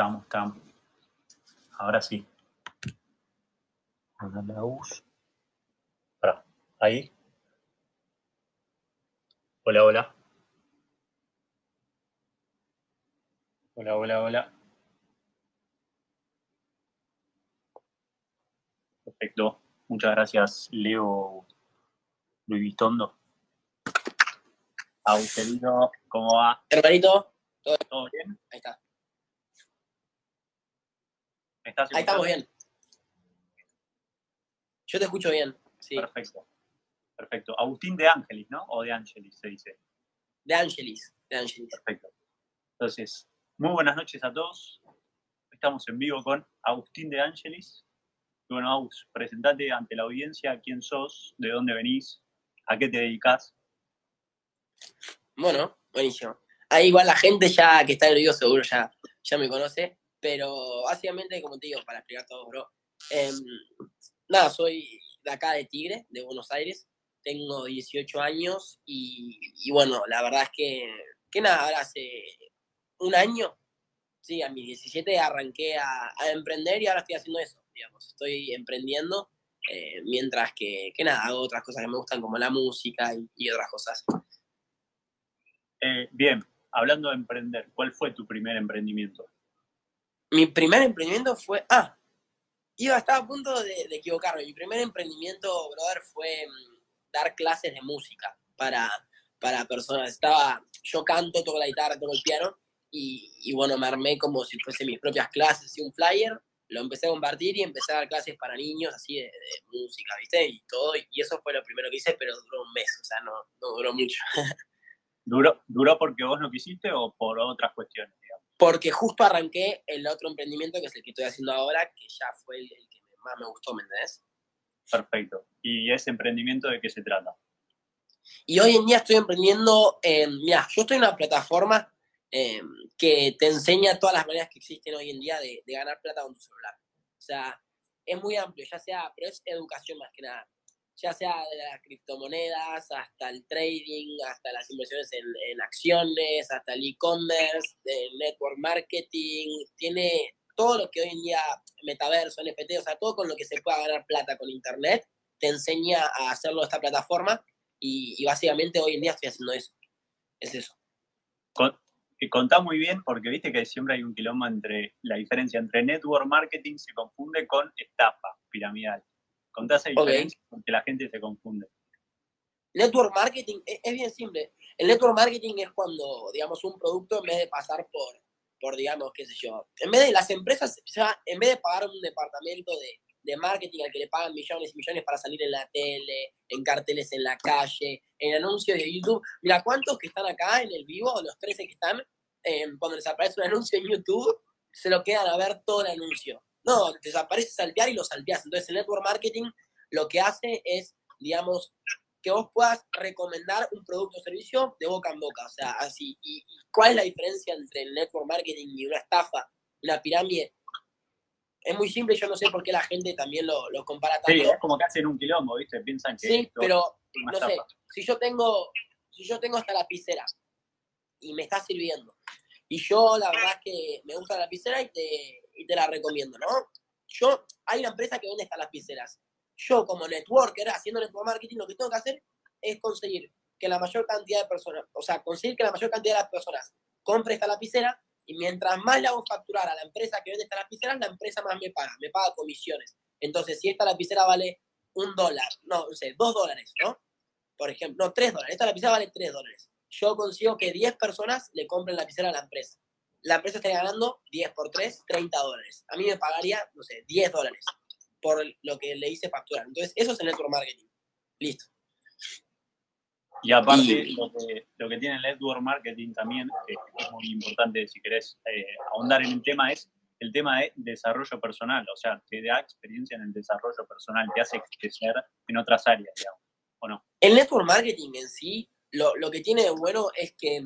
Estamos, estamos. Ahora sí. la US. Para, ahí. Hola, hola. Hola, hola, hola. Perfecto. Muchas gracias, Leo Luis Vitondo. Agustelino, ¿cómo va? Hermanito, ¿todo bien? Ahí está. Ahí estamos bien. Yo te escucho bien. Sí. Perfecto. Perfecto. Agustín de Ángelis, ¿no? O de Ángelis se dice. De Ángelis. De Ángelis. Perfecto. Entonces, muy buenas noches a todos. Estamos en vivo con Agustín de Ángelis. bueno, Agus, presentate ante la audiencia quién sos, de dónde venís, a qué te dedicas. Bueno, buenísimo. Ahí igual la gente ya que está en el video seguro ya, ya me conoce. Pero básicamente, como te digo, para explicar todo, bro. Em, nada, soy de acá de Tigre, de Buenos Aires. Tengo 18 años y, bueno, la verdad es que, que nada, ahora hace un año, sí, a mis 17 arranqué a, emprender y ahora estoy haciendo eso, digamos. Estoy emprendiendo eh, mientras que, que, nada, hago otras cosas que me gustan como la música y, otras cosas. Eh, bien, hablando de emprender, ¿cuál fue tu primer emprendimiento? Mi primer emprendimiento fue. Ah, iba, estaba a punto de, equivocarme. Mi primer emprendimiento, brother, fue mm, dar clases de música para, para personas. Estaba, yo canto, toco la guitarra, toco el piano, y, bueno, me armé como si fuese mis propias clases, y un flyer, lo empecé a compartir y empecé a dar clases para niños, así de, música, ¿viste? Y todo, y eso fue lo primero que hice, pero duró un mes, o sea, no, no duró mucho. ¿Duró, ¿Duró porque vos no quisiste o por otras cuestiones? Porque justo arranqué el otro emprendimiento que es el que estoy haciendo ahora, que ya fue el, que más me gustó, ¿me entendés? Perfecto. ¿Y ese emprendimiento de qué se trata? Y hoy en día estoy emprendiendo, en, mira, yo estoy en una plataforma em, que te enseña todas las maneras que existen hoy en día de, de ganar plata con tu celular. O sea, es muy amplio, ya sea, pero es educación más que nada ya sea de las criptomonedas hasta el trading, hasta las inversiones en, acciones, hasta el e-commerce, el network marketing, tiene todo lo que hoy en día metaverso, NFT, o sea, todo con lo que se pueda ganar plata con internet, te enseña a hacerlo esta plataforma y, básicamente hoy en día estoy haciendo eso. Es eso. contá muy bien porque viste que siempre hay un quilombo entre la diferencia entre network marketing se confunde con estafa piramidal. Contá esa diferencia porque la gente se confunde. Network marketing es, bien simple. El network marketing es cuando, digamos, un producto en vez de pasar por, por digamos, qué sé yo, en vez de las empresas, ya, en vez de pagar un departamento de, de marketing al que le pagan millones y millones para salir en la tele, en carteles en la calle, en anuncios de YouTube. Mira, ¿cuántos que están acá en el vivo, los 13 que están, eh, cuando les aparece un anuncio en YouTube, se lo quedan a ver todo el anuncio? No, desaparece saltear y lo salteas. Entonces el network marketing lo que hace es, digamos, que vos puedas recomendar un producto o servicio de boca en boca. O sea, así. ¿Y, cuál es la diferencia entre el network marketing y una estafa, una pirámide? Es muy simple, yo no sé por qué la gente también lo, compara tanto. Sí, es como que hacen un quilombo, ¿viste? Piensan que. Sí, pero no sé, si yo tengo, si yo tengo hasta lapicera y me está sirviendo, y yo la verdad es que me gusta la lapicera y te, y te la recomiendo, ¿no? Yo, hay una empresa que vende estas lapiceras. Yo como networker, haciendo network marketing, lo que tengo que hacer es conseguir que la mayor cantidad de personas, o sea, conseguir que la mayor cantidad de las personas compre esta lapicera y mientras más le hago facturar a la empresa que vende esta lapicera, la empresa más me paga, me paga comisiones. Entonces, si esta lapicera vale un dólar, no, no sé, dos dólares, ¿no? Por ejemplo, no, tres dólares, esta lapicera vale tres dólares. Yo consigo que 10 personas le compren la lapicera a la empresa la empresa estaría ganando 10 por 3, 30 dólares. A mí me pagaría, no sé, 10 dólares por lo que le hice facturar. Entonces, eso es el network marketing. Listo. Y aparte, Lo, que, tiene el network marketing también, que es muy importante si querés eh, ahondar en el tema, es el tema de desarrollo personal. O sea, te da experiencia en el desarrollo personal, te hace crecer en otras áreas, digamos, ¿o no? El network marketing en sí, lo, lo que tiene de bueno es que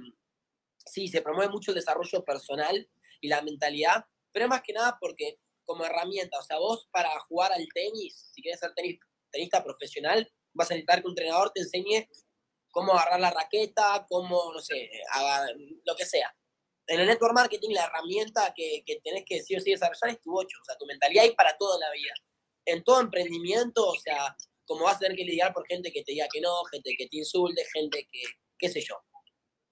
sí, se promueve mucho el desarrollo personal y la mentalidad, pero más que nada porque como herramienta, o sea, vos para jugar al tenis, si quieres ser tenis, tenista profesional, vas a necesitar que un entrenador te enseñe cómo agarrar la raqueta, cómo, no sé, lo que sea. en el network marketing la herramienta que, que tenés que sí o sí desarrollar es tu 8, o sea, tu mentalidad y para todo en la vida. En todo emprendimiento, o sea, como vas a tener que lidiar por gente que te diga que no, gente que te insulte, gente que, qué sé yo.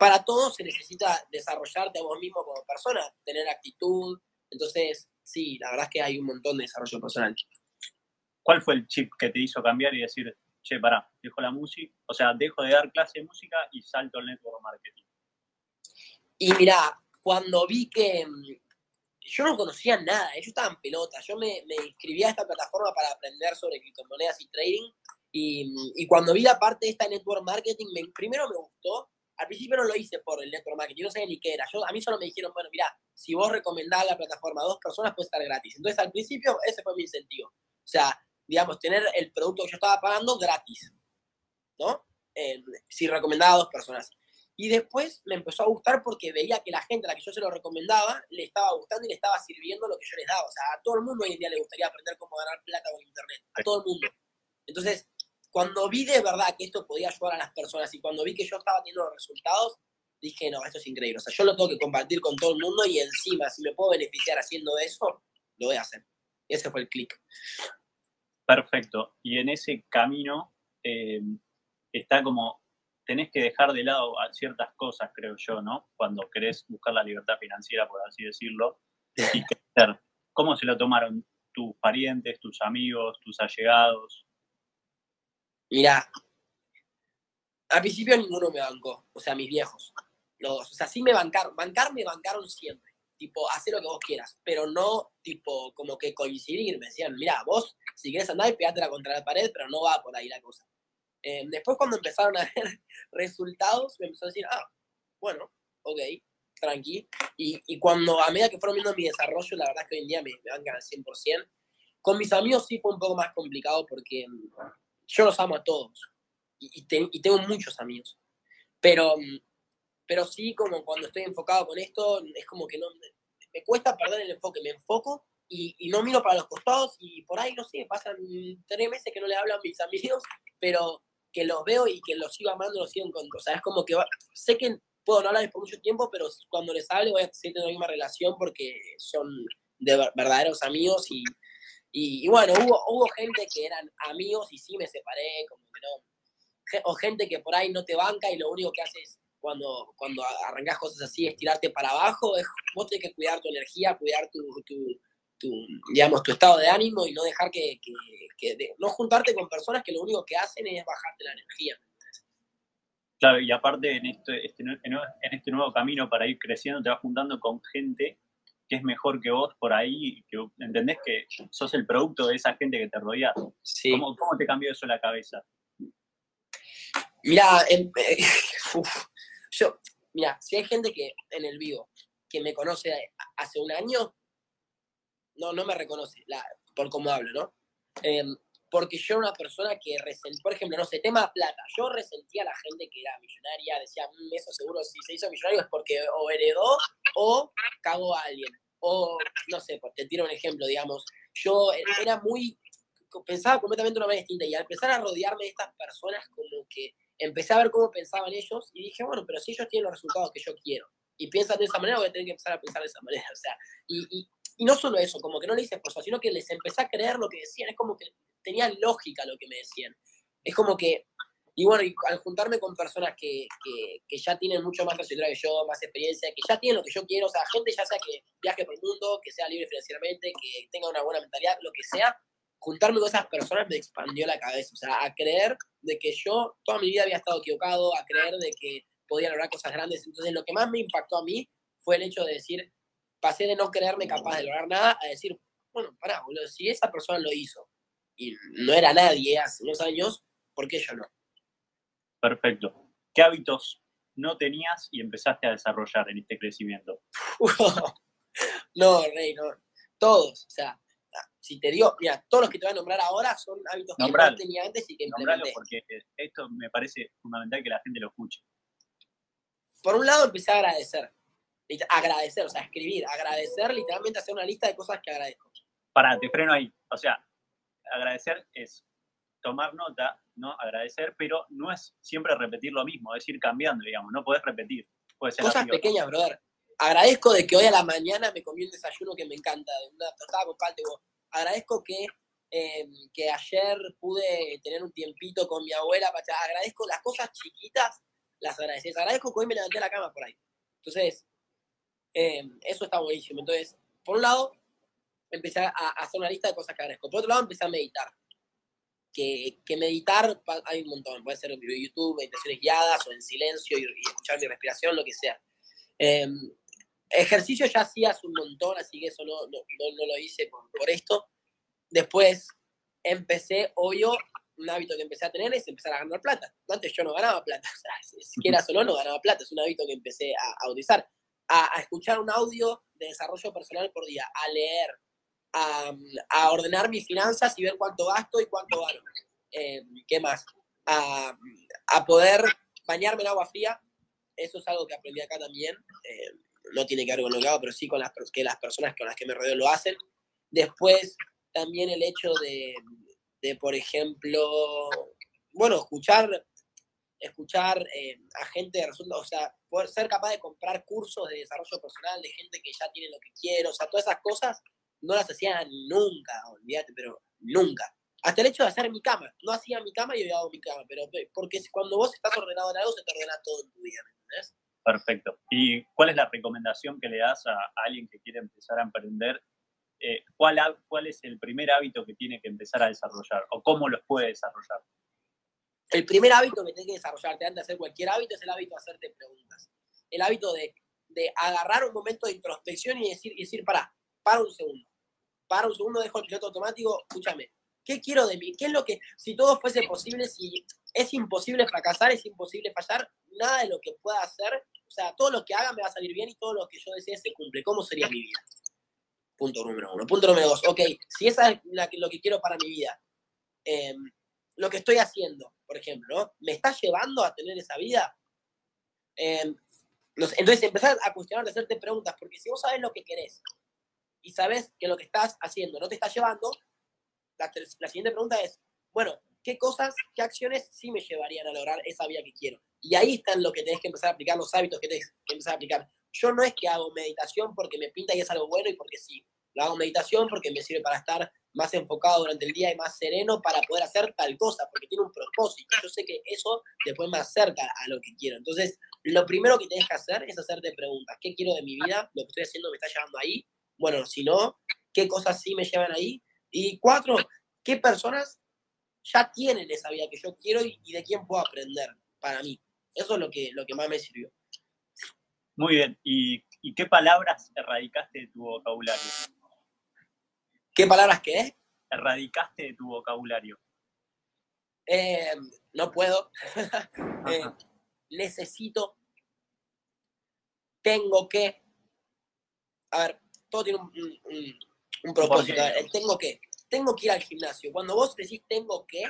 Para todo se necesita desarrollarte a vos mismo como persona, tener actitud. Entonces, sí, la verdad es que hay un montón de desarrollo personal. ¿Cuál fue el chip que te hizo cambiar y decir, che, pará, dejo la música, o sea, dejo de dar clase de música y salto al network marketing? Y mira, cuando vi que mm, yo no conocía nada, yo estaba en pelota, yo me, me inscribí a esta plataforma para aprender sobre criptomonedas y trading, y, mm, y, cuando vi la parte de esta network marketing, me, primero me gustó, al principio no lo hice por el network marketing, no sabía ni qué era, yo, a mí solo me dijeron, bueno, mira, si vos recomendás la plataforma a dos personas, puede estar gratis. Entonces al principio ese fue mi incentivo, o sea, digamos, tener el producto que yo estaba pagando gratis, ¿no? Eh, si recomendaba a dos personas. Y después me empezó a gustar porque veía que la gente a la que yo se lo recomendaba le estaba gustando y le estaba sirviendo lo que yo les daba. O sea, a todo el mundo hoy en día le gustaría aprender cómo ganar plata con Internet. A todo el mundo. Entonces, cuando vi de verdad que esto podía ayudar a las personas y cuando vi que yo estaba teniendo resultados, dije, no, esto es increíble. O sea, yo lo tengo que compartir con todo el mundo y encima, si me puedo beneficiar haciendo eso, lo voy a hacer. Ese fue el clic. Perfecto. Y en ese camino eh, está como tenés que dejar de lado ciertas cosas, creo yo, ¿no? Cuando querés buscar la libertad financiera, por así decirlo, y. ¿Cómo se lo tomaron tus parientes, tus amigos, tus allegados? Mira, al principio ninguno me bancó, o sea, mis viejos. Los, o sea, sí me bancaron, bancar me bancaron siempre. Tipo, hacer lo que vos quieras, pero no, tipo, como que coincidir. Me decían, mira, vos, si quieres andar y pegátela contra la pared, pero no va por ahí la cosa. Eh, después cuando empezaron a ver resultados, me empezó a decir, ah, bueno, ok, tranqui. Y, y, cuando, a medida que fueron viendo mi desarrollo, la verdad es que hoy en día me, me bancan al 100%. Con mis amigos sí fue un poco más complicado porque mm, yo los amo a todos. Y, y, tengo muchos amigos. Pero, mm, pero sí, como cuando estoy enfocado con esto, es como que no, me cuesta perder el enfoque. Me enfoco y, y, no miro para los costados y por ahí, no sé, pasan tres meses que no le hablan a mis amigos, pero que los veo y que los sigo amando, los sigo encontrando. O sea, es como que sé que puedo no hablarles por mucho tiempo, pero cuando les hable voy a seguir teniendo la misma relación porque son de verdaderos amigos y, y, bueno, hubo, hubo gente que eran amigos y sí me separé, como que. O gente que por ahí no te banca y lo único que haces cuando, cuando arrancas cosas así es tirarte para abajo, es, vos tenés que cuidar tu energía, cuidar tu, tu tu, digamos, tu estado de ánimo y no dejar que, no juntarte con personas que lo único que hacen es bajarte la energía. Claro, y aparte en este, este en este nuevo camino para ir creciendo te vas juntando con gente que es mejor que vos por ahí, que entendés que sos el producto de esa gente que te rodea. ¿Cómo, te cambió eso la cabeza? Mira, em, yo, mira, si hay gente que en el vivo que me conoce hace un año, no, no me reconoce la, por cómo hablo, ¿no? Em, porque yo era una persona que, por ejemplo, no sé, tema plata, yo resentía a la gente que era millonaria, decía, mm, eso seguro si se hizo millonario es porque o heredó o cagó a alguien. O, no sé, te tiro un ejemplo, digamos, yo era muy, pensaba completamente de una manera distinta y al empezar a rodearme de estas personas como que empecé a ver cómo pensaban ellos y dije, bueno, pero si ellos tienen los resultados que yo quiero y piensan de esa manera, voy a tener que empezar a pensar de esa manera, o sea, y, y no solo eso, como que no le hice esfuerzo, sino que les empecé a creer lo que decían. Es como que tenía lógica lo que me decían. Es como que, y bueno, y al juntarme con personas que, que, ya tienen mucho más trayectoria que yo, más experiencia, que ya tienen lo que yo quiero, o sea, gente ya sea que viaje por el mundo, que sea libre financieramente, que tenga una buena mentalidad, lo que sea, juntarme con esas personas me expandió la cabeza. O sea, a creer de que yo toda mi vida había estado equivocado, a creer de que podía lograr cosas grandes. Entonces, lo que más me impactó a mí fue el hecho de decir, pasé de no creerme capaz de lograr nada a decir, bueno, pará, boludo, si esa persona lo hizo y no era nadie hace unos años, ¿por qué yo no? Perfecto. ¿Qué hábitos no tenías y empezaste a desarrollar en este crecimiento? no, Rey, no. Todos. O sea, si te digo, mira, todos los que te voy a nombrar ahora son hábitos que no tenía antes y que implementé. porque esto me parece fundamental que la gente lo escuche. Por un lado, empecé a agradecer agradecer, o sea, escribir, agradecer, literalmente hacer una lista de cosas que agradezco. Para, te freno ahí. O sea, agradecer es tomar nota, ¿no? Agradecer, pero no es siempre repetir lo mismo, es ir cambiando, digamos, no puedes repetir. cosas pequeñas, brother. agradezco de que hoy a la mañana me comí un desayuno que me encanta, una tostada con pan Agradezco que, em, que ayer pude tener un tiempito con mi abuela. Agradezco las cosas chiquitas, las agradeces. Agradezco que hoy me levanté la cama por ahí. Entonces, em, eso está buenísimo. Entonces, por un lado, empecé a, hacer una lista de cosas que agradezco. Por otro lado, empecé a meditar. Que, que, meditar hay un montón. Puede ser en YouTube, meditaciones guiadas o en silencio y, escuchar mi respiración, lo que sea. Em, ejercicio ya hacías un montón, así que eso no, no, no, lo hice por, por, esto. Después empecé, obvio, un hábito que empecé a tener es empezar a ganar plata. Antes yo no ganaba plata, o sea, si siquiera solo no ganaba plata, es un hábito que empecé a, a utilizar. A, a, escuchar un audio de desarrollo personal por día, a leer, a, a ordenar mis finanzas y ver cuánto gasto y cuánto gano. Eh, ¿Qué más? A, a, poder bañarme en agua fría, eso es algo que aprendí acá también. Eh, no tiene que ver con lo que hago, pero sí con las, que las personas con las que me rodeo lo hacen. Después, también el hecho de, de por ejemplo, bueno, escuchar, escuchar eh, a gente, o sea, poder ser capaz de comprar cursos de desarrollo personal de gente que ya tiene lo que quiere, o sea, todas esas cosas no las hacía nunca, olvídate, pero nunca. Hasta el hecho de hacer mi cama. No hacía mi cama y había dado mi cama, pero porque cuando vos estás ordenado en algo, se te ordena todo en tu vida, ¿me entendés? Perfecto. ¿Y cuál es la recomendación que le das a, alguien que quiere empezar a emprender? Eh, ¿cuál, ¿Cuál es el primer hábito que tiene que empezar a desarrollar o cómo los puede desarrollar? El primer hábito que tiene que desarrollarte antes de hacer cualquier hábito es el hábito de hacerte preguntas. El hábito de, de agarrar un momento de introspección y decir, y decir, para, para un segundo. Para un segundo, dejo el piloto automático, escúchame, ¿qué quiero de mí? ¿Qué es lo que, si todo fuese posible, si es imposible fracasar, es imposible fallar, nada de lo que pueda hacer o sea, todo lo que haga me va a salir bien y todo lo que yo desee se cumple. ¿Cómo sería mi vida? Punto número uno. Punto número dos. Ok, si esa es lo que quiero para mi vida, em, lo que estoy haciendo, por ejemplo, ¿me está llevando a tener esa vida? Em, entonces empezar a cuestionar, a hacerte preguntas, porque si vos sabes lo que querés y sabes que lo que estás haciendo no te está llevando, la, la siguiente pregunta es, bueno, ¿qué cosas, qué acciones sí me llevarían a lograr esa vida que quiero? Y ahí están lo que tenés que empezar a aplicar, los hábitos que tenés que empezar a aplicar. Yo no es que hago meditación porque me pinta y es algo bueno y porque sí. Lo hago meditación porque me sirve para estar más enfocado durante el día y más sereno para poder hacer tal cosa, porque tiene un propósito. Yo sé que eso después me acerca a lo que quiero. Entonces, lo primero que tienes que hacer es hacerte preguntas. ¿Qué quiero de mi vida? ¿Lo que estoy haciendo me está llevando ahí? Bueno, si no, ¿qué cosas sí me llevan ahí? Y cuatro, ¿qué personas ya tienen esa vida que yo quiero y, y de quién puedo aprender para mí? Eso es lo que, lo que más me sirvió. Muy bien. ¿Y, qué palabras erradicaste de tu vocabulario? ¿Qué palabras qué? Erradicaste de tu vocabulario. Eh, no puedo. Eh, necesito. Tengo que. A ver, todo tiene un, propósito. tengo que. Tengo que ir al gimnasio. Cuando vos decís tengo que,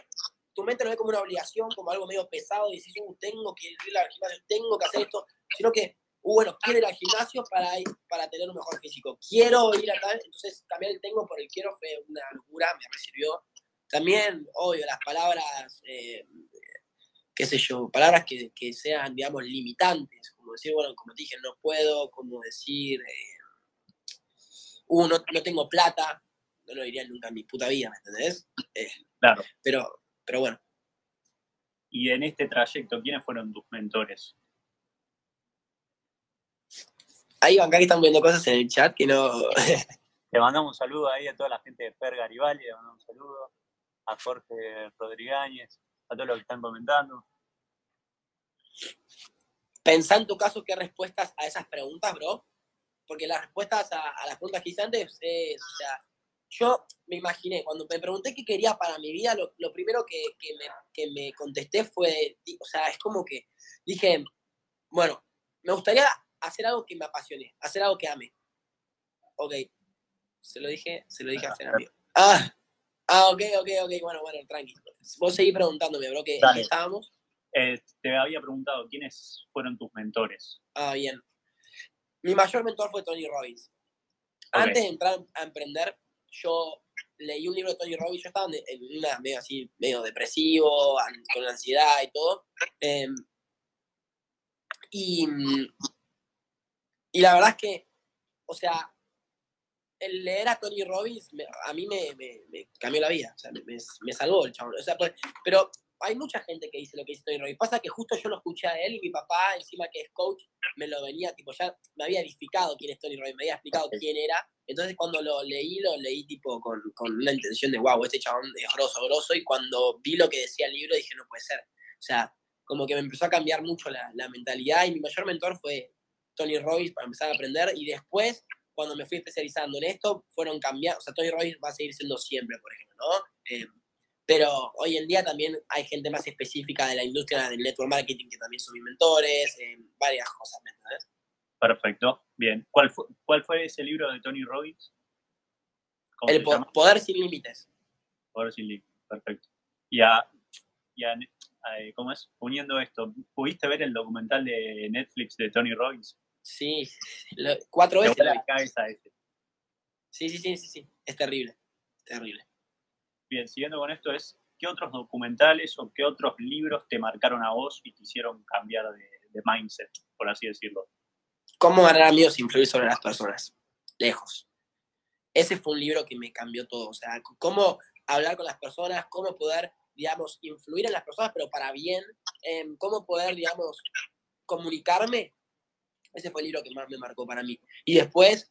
tu mente no ve como una obligación, como algo medio pesado, y dices, uh, tengo que ir al gimnasio, tengo que hacer esto, sino que, uh, bueno, quiero ir al gimnasio para, ir, para tener un mejor físico, quiero ir a tal, entonces cambiar el tengo por el quiero fue una locura, me recibió. También, obvio, las palabras, eh, qué sé yo, palabras que, que, sean, digamos, limitantes, como decir, bueno, como te dije, no puedo, como decir, eh, uh, no, no, tengo plata, no lo diría nunca en mi puta vida, ¿me entendés? Eh, claro. Pero pero bueno. Y en este trayecto, ¿quiénes fueron tus mentores? Ahí, acá que están viendo cosas en el chat que no. Le mandamos un saludo ahí a toda la gente de Fer Garibaldi, le mandamos un saludo a Jorge Rodríguez, a todos los que están comentando. Pensá en tu caso qué respuestas a esas preguntas, bro. Porque las respuestas a, las preguntas que hice antes es, o sea, yo me imaginé, cuando me pregunté qué quería para mi vida, lo, primero que, me, contesté fue, o sea, es como que dije, bueno, me gustaría hacer algo que me apasione, hacer algo que ame. Ok, se lo dije, se lo dije a Fernando. Ah, ah, ok, ok, ok, bueno, bueno, tranqui. Vos seguís preguntándome, bro, que estábamos. Eh, te había preguntado, ¿quiénes fueron tus mentores? Ah, bien. Mi mayor mentor fue Tony Robbins. Antes de entrar a emprender, yo leí un libro de Tony Robbins, yo estaba en una medio así, medio depresivo, con ansiedad y todo. Em, y, Y la verdad es que, o sea, el leer a Tony Robbins a mí me, me, cambió la vida, o sea, me, me salvó el chabón. O sea, pues, pero hay mucha gente que dice lo que dice Tony Robbins. Pasa que justo yo lo escuché a él y mi papá, encima que es coach, me lo venía, tipo, ya me había edificado quién es Tony Robbins, me había explicado quién era. Entonces cuando lo leí, lo leí tipo con, con una intención de, wow, este chabón es grosso, grosso. Y cuando vi lo que decía el libro, dije, no puede ser. O sea, como que me empezó a cambiar mucho la, la mentalidad y mi mayor mentor fue Tony Robbins para empezar a aprender y después cuando me fui especializando en esto, fueron cambiando, o sea, Tony Robbins va a seguir siendo siempre, por ejemplo, ¿no? Eh, pero hoy en día también hay gente más específica de la industria del network marketing que también son mis mentores, eh, varias cosas, ¿me Perfecto, bien. ¿Cuál fue, ¿Cuál fue ese libro de Tony Robbins? El Poder sin Límites. Poder sin Límites, perfecto. Y a, ¿cómo es? Uniendo esto, ¿pudiste ver el documental de Netflix de Tony Robbins? Sí, cuatro veces. La Sí, sí, sí, sí, sí. Es terrible. terrible. Bien, siguiendo con esto, es ¿qué otros documentales o qué otros libros te marcaron a vos y te hicieron cambiar de, mindset, por así decirlo? ¿Cómo ganar amigos e influir sobre las personas? Lejos. Ese fue un libro que me cambió todo. O sea, cómo hablar con las personas, cómo poder, digamos, influir en las personas, pero para bien, em, cómo poder, digamos, comunicarme ese fue el libro que más me marcó para mí. Y después,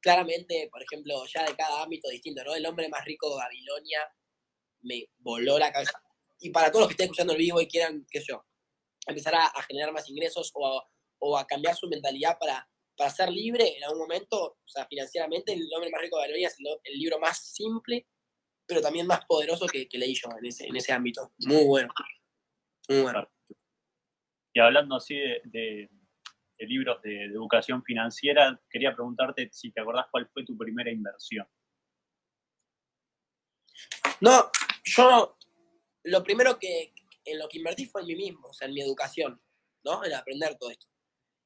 claramente, por ejemplo, ya de cada ámbito distinto, ¿no? El hombre más rico de Babilonia me voló la cabeza. Y para todos los que estén escuchando el vivo y quieran, qué sé yo, empezar a, generar más ingresos o, o, a cambiar su mentalidad para, para ser libre en algún momento, o sea, financieramente, El hombre más rico de Babilonia es el, libro más simple, pero también más poderoso que, leí yo en ese, en ese ámbito. Muy bueno. Muy bueno. Y hablando así de libros de, educación financiera, quería preguntarte si te acordás cuál fue tu primera inversión. No, yo lo primero que en lo que invertí fue en mí mismo, o sea, en mi educación, ¿no? En aprender todo esto.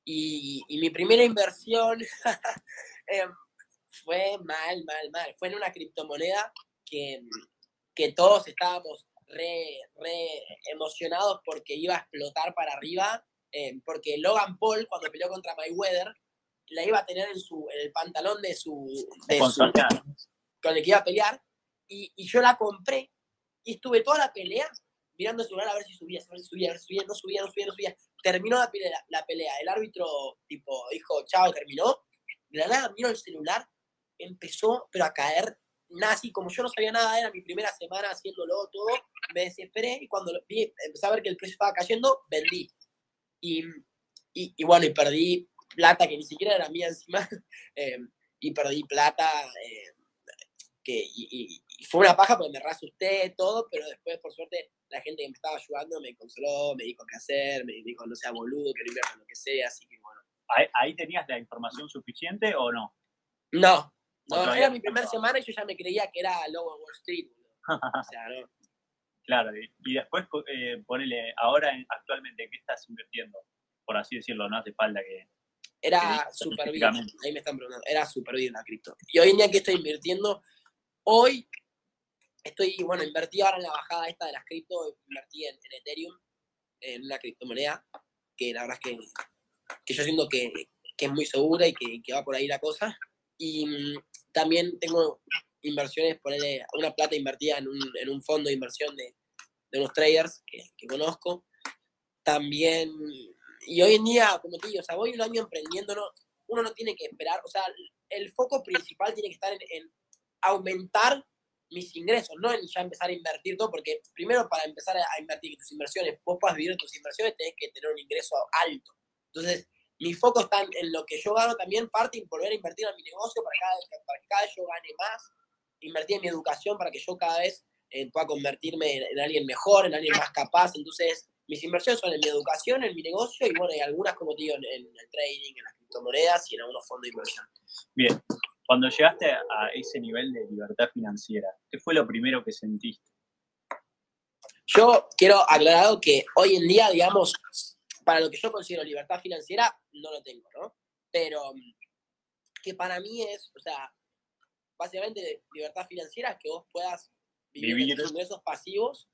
Y, mi primera inversión em, fue mal, mal, mal. Fue en una criptomoneda que, que todos estábamos re, re emocionados porque iba a explotar para arriba eh, porque Logan Paul, cuando peleó contra Mayweather, la iba a tener en, su, el pantalón de su, con el que iba a pelear, y, y, yo la compré, y estuve toda la pelea mirando el celular a ver si subía, a ver si subía, a ver si subía, no subía, no subía, no subía. Terminó la pelea, la pelea, el árbitro tipo dijo, chao, terminó, de la nada miro el celular, empezó pero a caer nazi, como yo no sabía nada, era mi primera semana haciéndolo todo, me desesperé y cuando vi, empecé a ver que el precio estaba cayendo, vendí. Y, y, bueno, y perdí plata que ni siquiera era mía encima, eh, y perdí plata, eh, que, y, fue una paja porque me reasusté todo, pero después, por suerte, la gente que me estaba ayudando me consoló, me dijo qué hacer, me dijo no sea boludo, que no invierta lo que sea, así que bueno. ¿Ahí, tenías la información suficiente o no? No, no, era mi primera semana y yo ya me creía que era Lobo Wall Street. o sea, no. Claro, y, después eh, ponele, ahora actualmente, ¿qué estás invirtiendo? Por así decirlo, no hace falta que... Era súper bien, ahí me están preguntando, era súper bien la cripto. Y hoy en día, ¿qué estoy invirtiendo? Hoy estoy, bueno, invertí ahora en la bajada esta de las cripto, invertí en, Ethereum, en una criptomoneda, que la verdad es que, que yo siento que, que, es muy segura y que, que va por ahí la cosa. Y mm, también tengo inversiones, ponerle una plata invertida en un, en un fondo de inversión de, de unos traders que, que, conozco. También, y hoy en día, como te digo, o sea, voy un año emprendiendo, no, uno no tiene que esperar, o sea, el foco principal tiene que estar en, en aumentar mis ingresos, no en ya empezar a invertir todo, porque primero para empezar a invertir tus inversiones, vos puedas vivir tus inversiones, tenés que tener un ingreso alto. Entonces, mi foco está en, lo que yo gano también, parte en volver a invertir en mi negocio para, cada, para que cada vez yo gane más invertir en mi educación para que yo cada vez eh, pueda convertirme en, alguien mejor, en alguien más capaz. Entonces, mis inversiones son en mi educación, en mi negocio y bueno, hay algunas, como te digo, en, el trading, en las criptomonedas y en algunos fondos de inversión. Bien, cuando llegaste a ese nivel de libertad financiera, ¿qué fue lo primero que sentiste? Yo quiero aclarar que hoy en día, digamos, para lo que yo considero libertad financiera, no lo tengo, ¿no? Pero mm, que para mí es, o sea, básicamente libertad financiera es que vos puedas vivir, tus ingresos pasivos,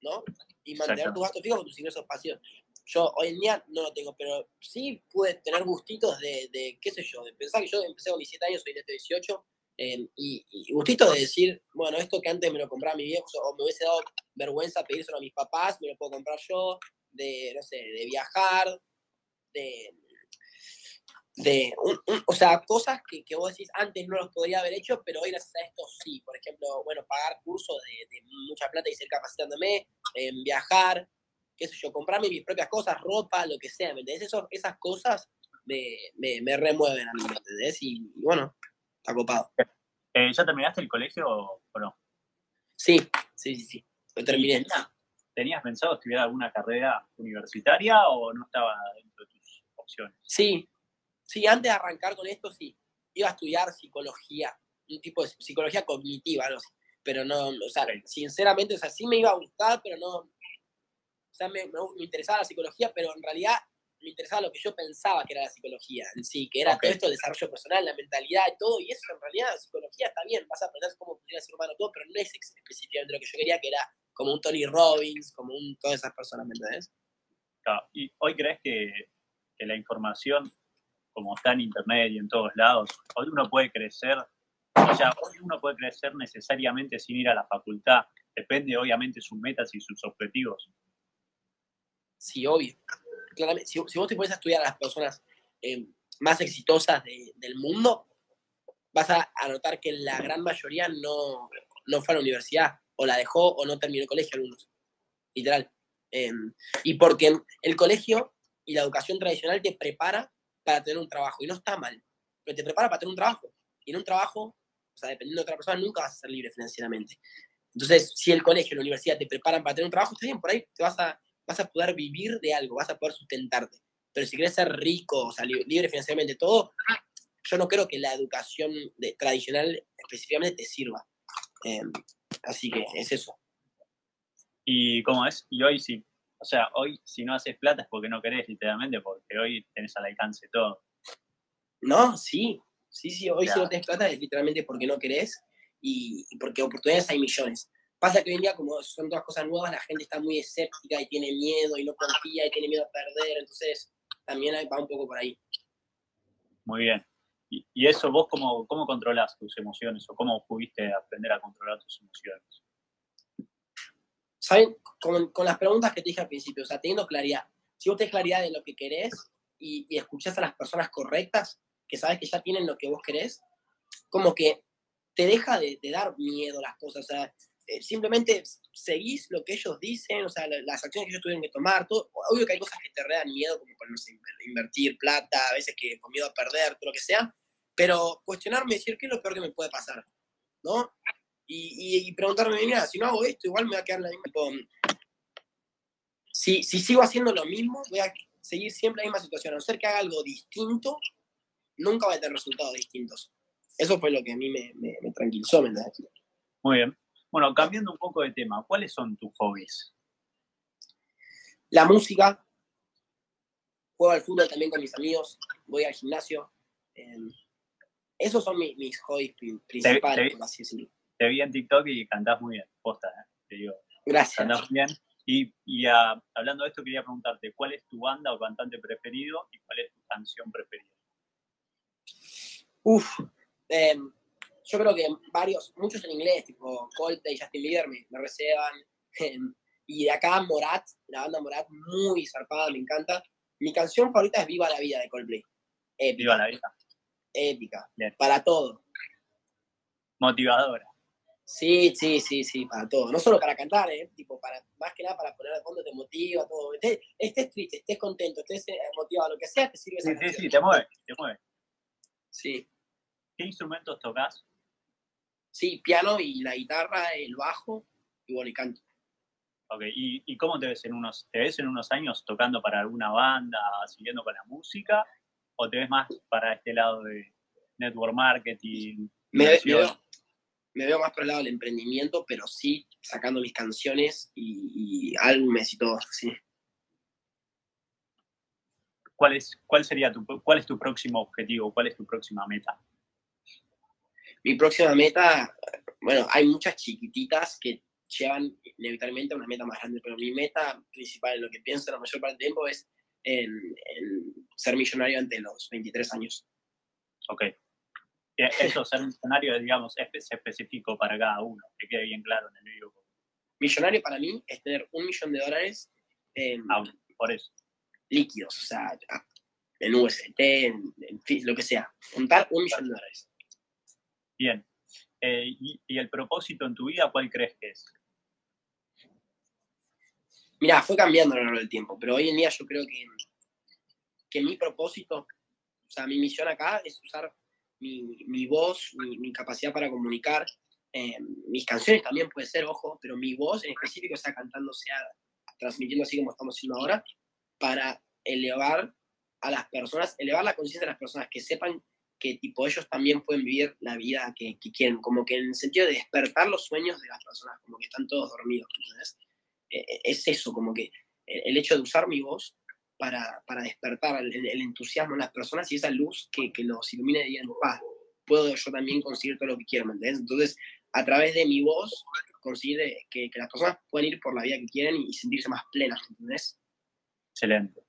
¿no? Y mantener tus gastos fijos con tus ingresos pasivos. Yo hoy en día no lo tengo, pero sí pude tener gustitos de, qué sé yo, de pensar que yo empecé con 17 años, soy de 18, eh, y, gustitos de decir, bueno, esto que antes me lo compraba mi viejo, o me hubiese dado vergüenza pedírselo a mis papás, me lo puedo comprar yo, de, no sé, de viajar, de, de o sea, cosas que, que, vos decís antes no los podría haber hecho, pero hoy gracias a esto sí. Por ejemplo, bueno, pagar cursos de, de mucha plata y ser capacitándome, en viajar, qué sé yo, comprarme mis propias cosas, ropa, lo que sea, ¿me entendés? Eso, esas cosas me, me, me, remueven a mí, ¿me entendés? Y, y bueno, está copado. Eh, ¿Ya terminaste el colegio o no? Sí, sí, sí, sí. Lo terminé. ¿Tenías pensado estudiar alguna carrera universitaria o no estaba dentro de tus opciones? Sí, sí, antes de arrancar con esto, sí. Iba a estudiar psicología, un tipo de psicología cognitiva, no sé. Pero no, o sea, sinceramente, o sea, sí me iba a gustar, pero no. O sea, me, me interesaba la psicología, pero en realidad me interesaba lo que yo pensaba que era la psicología en sí, que era todo esto, el desarrollo personal, la mentalidad y todo, y eso en realidad la psicología está bien, vas a aprender cómo funciona el ser humano todo, pero no es específicamente lo que yo quería, que era como un Tony Robbins, como un, todas esas personas, ¿me entendés? Claro. ¿Y hoy crees que, que, la información, como está en internet y en todos lados, hoy uno puede crecer, o sea, hoy uno puede crecer necesariamente sin ir a la facultad, depende obviamente de sus metas y sus objetivos? Sí, obvio claramente, si, vos te a estudiar a las personas eh, más exitosas de, del mundo, vas a, a, notar que la gran mayoría no, no fue a la universidad, o la dejó, o no terminó el colegio algunos. Literal. Eh, y porque el colegio y la educación tradicional te prepara para tener un trabajo, y no está mal, pero te prepara para tener un trabajo. Y en un trabajo, o sea, dependiendo de otra persona, nunca vas a ser libre financieramente. Entonces, si el colegio y la universidad te preparan para tener un trabajo, está bien, por ahí te vas a vas a poder vivir de algo, vas a poder sustentarte. Pero si quieres ser rico, o sea, libre financieramente, todo, yo no creo que la educación de, tradicional específicamente te sirva. Eh, así que es eso. ¿Y cómo es? Y hoy sí. O sea, hoy si no haces plata es porque no querés, literalmente, porque hoy tenés al alcance todo. No, sí. Sí, sí, hoy si no tenés plata es literalmente porque no querés y, y porque oportunidades hay millones. Pasa que hoy en día, como son todas cosas nuevas, la gente está muy escéptica y tiene miedo y no confía y tiene miedo a perder. Entonces, también va un poco por ahí. Muy bien. ¿Y, y eso vos cómo, cómo controlás tus emociones o cómo pudiste aprender a controlar tus emociones? ¿Saben? Con, con, las preguntas que te dije al principio, o sea, teniendo claridad. Si vos tenés claridad de lo que querés y, y escuchás a las personas correctas, que sabes que ya tienen lo que vos querés, como que te deja de, de dar miedo las cosas. O sea, eh, simplemente seguís lo que ellos dicen, o sea, las acciones que ellos tuvieron que tomar, todo. Obvio que hay cosas que te redan miedo, como ponerse a invertir plata, a veces que con miedo a perder, todo lo que sea, pero cuestionarme, decir, ¿qué es lo peor que me puede pasar? ¿No? Y, y, y preguntarme, mira, si no hago esto, igual me va a quedar la misma. Si, si sigo haciendo lo mismo, voy a seguir siempre la misma situación. A no ser que haga algo distinto, nunca va a tener resultados distintos. Eso fue lo que a mí me, me, me tranquilizó, ¿me entiendes? Muy bien. Bueno, cambiando un poco de tema, ¿cuáles son tus hobbies? La música. Juego al fútbol también con mis amigos. Voy al gimnasio. Eh, esos son mis, mis hobbies principales, te, te, así decirlo. Te vi en TikTok y cantás muy bien, posta, ¿eh? te digo. Gracias. Cantás bien. Y, y uh, hablando de esto, quería preguntarte, ¿cuál es tu banda o cantante preferido y cuál es tu canción preferida? Uf, eh, yo creo que varios, muchos en inglés, tipo Coldplay, Justin Bieber, me, me reservan. y de acá Morat, la banda Morat, muy zarpada, me encanta. Mi canción favorita es Viva la Vida de Coldplay. Épica. Viva la Vida. Épica. Bien. Para todo. Motivadora. Sí, sí, sí, sí, para todo. No solo para cantar, ¿eh? Tipo, para, más que nada para poner de fondo te motiva, todo. Estés, estés triste, estés contento, estés eh, motivado, lo que sea, te sirve Sí, sí, sí, te mueve, te mueve. Sí. ¿Qué instrumentos tocas? Sí, piano y la guitarra, el bajo y bueno, y canto. Ok, ¿Y, ¿Y, cómo te ves en unos, te ves en unos años tocando para alguna banda, siguiendo con la música? ¿O te ves más para este lado de network marketing? Me, me, veo, me veo, más por el lado del emprendimiento, pero sí sacando mis canciones y, y álbumes y todo, sí. ¿Cuál, es, ¿Cuál sería tu, cuál es tu próximo objetivo? ¿Cuál es tu próxima meta? Mi próxima meta, bueno, hay muchas chiquititas que llevan inevitablemente a una meta más grande. Pero mi meta principal, en lo que pienso la mayor parte del tiempo, es en, ser millonario ante los 23 años. Ok. Eso, ser millonario, digamos, es específico para cada uno, que quede bien claro en el video. Millonario para mí es tener un millón de dólares ah, por eso. líquidos, o sea, en UST, en, en, lo que sea. Juntar un millón de dólares. Bien. Eh, y, el propósito en tu vida cuál crees que es? Mira, fue cambiando a lo largo del tiempo, pero hoy en día yo creo que, que mi propósito, o sea, mi misión acá es usar mi, voz, mi, capacidad para comunicar, eh, mis canciones también puede ser, ojo, pero mi voz en específico, sea cantando, sea transmitiendo así como estamos haciendo ahora, para elevar a las personas, elevar la conciencia de las personas, que sepan que tipo ellos también pueden vivir la vida que, quieren, como que en el sentido de despertar los sueños de las personas, como que están todos dormidos, ¿entendés? Eh, eh, es eso, como que el hecho de usar mi voz para, para despertar el, entusiasmo en las personas y esa luz que, que los ilumine de día en paz. Puedo yo también conseguir todo lo que quiero, ¿me entiendes? Entonces, a través de mi voz, conseguir que, que, las personas puedan ir por la vida que quieren y, sentirse más plenas, ¿entendés? Excelente.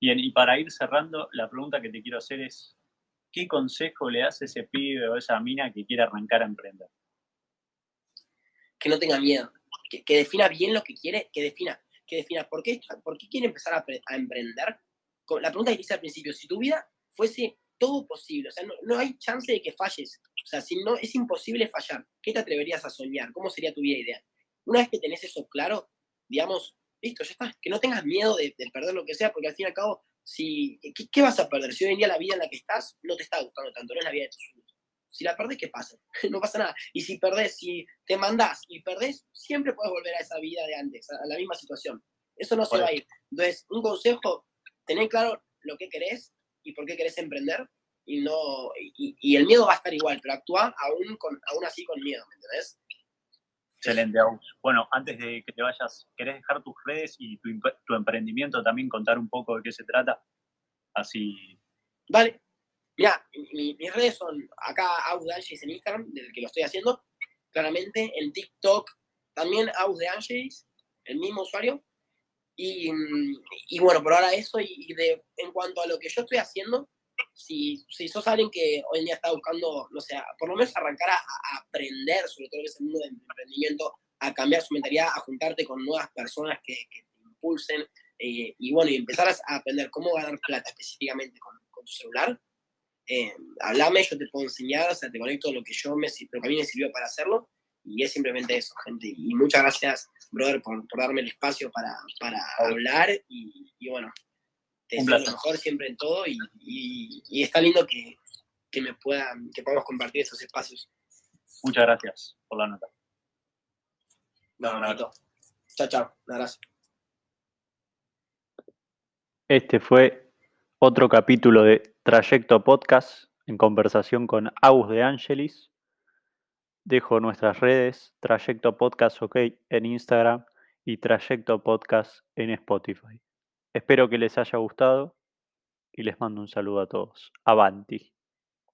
Bien, y para ir cerrando, la pregunta que te quiero hacer es, ¿qué consejo le hace ese pibe o esa mina que quiere arrancar a emprender? Que no tenga miedo, que, que defina bien lo que quiere, que defina, que defina por qué, por qué quiere empezar a, emprender. La pregunta que hice al principio, si tu vida fuese todo posible, o sea, no, hay chance de que falles, o sea, si no, es imposible fallar, ¿qué te atreverías a soñar? ¿Cómo sería tu vida ideal? Una vez que tenés eso claro, digamos, listo, ya está, que no tengas miedo de, perder lo que sea, porque al fin y al cabo, si, ¿qué, vas a perder? Si hoy en día la vida en la que estás no te está gustando tanto, no es la vida de tus sueños. Si la perdés, ¿qué pasa? no pasa nada. Y si perdés, si te mandás y perdés, siempre puedes volver a esa vida de antes, a la misma situación. Eso no se va a ir. Entonces, un consejo, tener claro lo que querés y por qué querés emprender y no y, el miedo va a estar igual, pero actúa aún, con, aún así con miedo, ¿me entendés? Excelente, Bueno, antes de que te vayas, ¿querés dejar tus redes y tu, tu emprendimiento también, contar un poco de qué se trata? Así. Vale. Mira, mis redes son acá Aus de Angelis en Instagram, del que lo estoy haciendo. Claramente, en TikTok también Aus de Angelis, el mismo usuario. Y, y bueno, por ahora eso. Y, de, en cuanto a lo que yo estoy haciendo, si, si sos alguien que hoy en día está buscando, no sé, por lo menos arrancar a, aprender sobre todo lo que es el mundo del emprendimiento, a cambiar su mentalidad, a juntarte con nuevas personas que, que te impulsen eh, y bueno, y empezar a aprender cómo ganar plata específicamente con, con tu celular, eh, hablame, yo te puedo enseñar, o sea, te conecto lo que, yo me, lo que a mí me sirvió para hacerlo y es simplemente eso, gente. Y muchas gracias, brother, por, por darme el espacio para, para hablar y, y bueno, deseo lo mejor siempre en todo y, y, está lindo que, que, me puedan, que podamos compartir estos espacios. Muchas gracias por la nota. No, no, Chao, chao. Un abrazo. Este fue otro capítulo de Trayecto Podcast en conversación con Agus de Angelis. Dejo nuestras redes, Trayecto Podcast OK en Instagram y Trayecto Podcast en Spotify. Espero que les haya gustado y les mando un saludo a todos. Avanti.